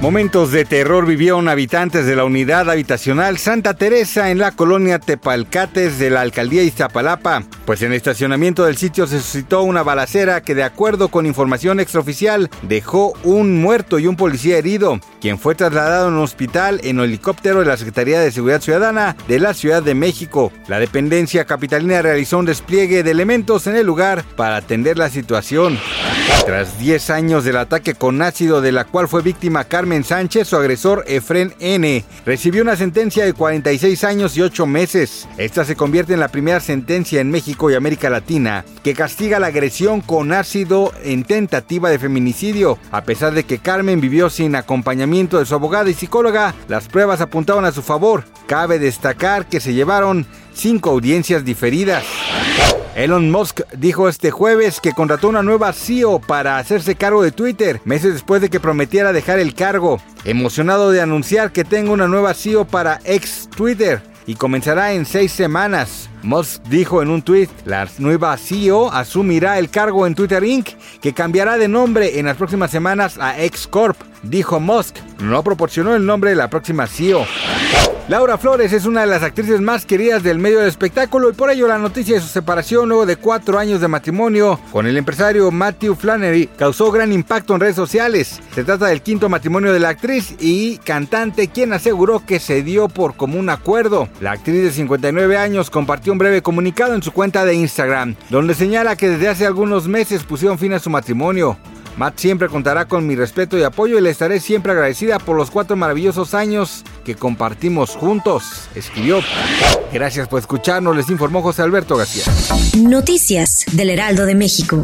Momentos de terror vivieron habitantes de la unidad habitacional Santa Teresa en la colonia Tepalcates de la alcaldía Iztapalapa, pues en el estacionamiento del sitio se suscitó una balacera que de acuerdo con información extraoficial dejó un muerto y un policía herido, quien fue trasladado a un hospital en helicóptero de la Secretaría de Seguridad Ciudadana de la Ciudad de México. La dependencia capitalina realizó un despliegue de elementos en el lugar para atender la situación. Tras 10 años del ataque con ácido de la cual fue víctima Carmen Sánchez, su agresor Efren N. recibió una sentencia de 46 años y 8 meses. Esta se convierte en la primera sentencia en México y América Latina que castiga la agresión con ácido en tentativa de feminicidio. A pesar de que Carmen vivió sin acompañamiento de su abogada y psicóloga, las pruebas apuntaban a su favor. Cabe destacar que se llevaron cinco audiencias diferidas. Elon Musk dijo este jueves que contrató una nueva CEO para hacerse cargo de Twitter, meses después de que prometiera dejar el cargo. Emocionado de anunciar que tengo una nueva CEO para ex Twitter y comenzará en seis semanas. Musk dijo en un tweet, la nueva CEO asumirá el cargo en Twitter Inc., que cambiará de nombre en las próximas semanas a X Corp, dijo Musk. No proporcionó el nombre de la próxima CEO. Laura Flores es una de las actrices más queridas del medio del espectáculo y por ello la noticia de su separación luego de cuatro años de matrimonio con el empresario Matthew Flannery causó gran impacto en redes sociales. Se trata del quinto matrimonio de la actriz y cantante quien aseguró que se dio por común acuerdo. La actriz de 59 años compartió un breve comunicado en su cuenta de Instagram donde señala que desde hace algunos meses pusieron fin a su matrimonio. Matt siempre contará con mi respeto y apoyo y le estaré siempre agradecida por los cuatro maravillosos años que compartimos juntos, escribió. Gracias por escucharnos, les informó José Alberto García. Noticias del Heraldo de México.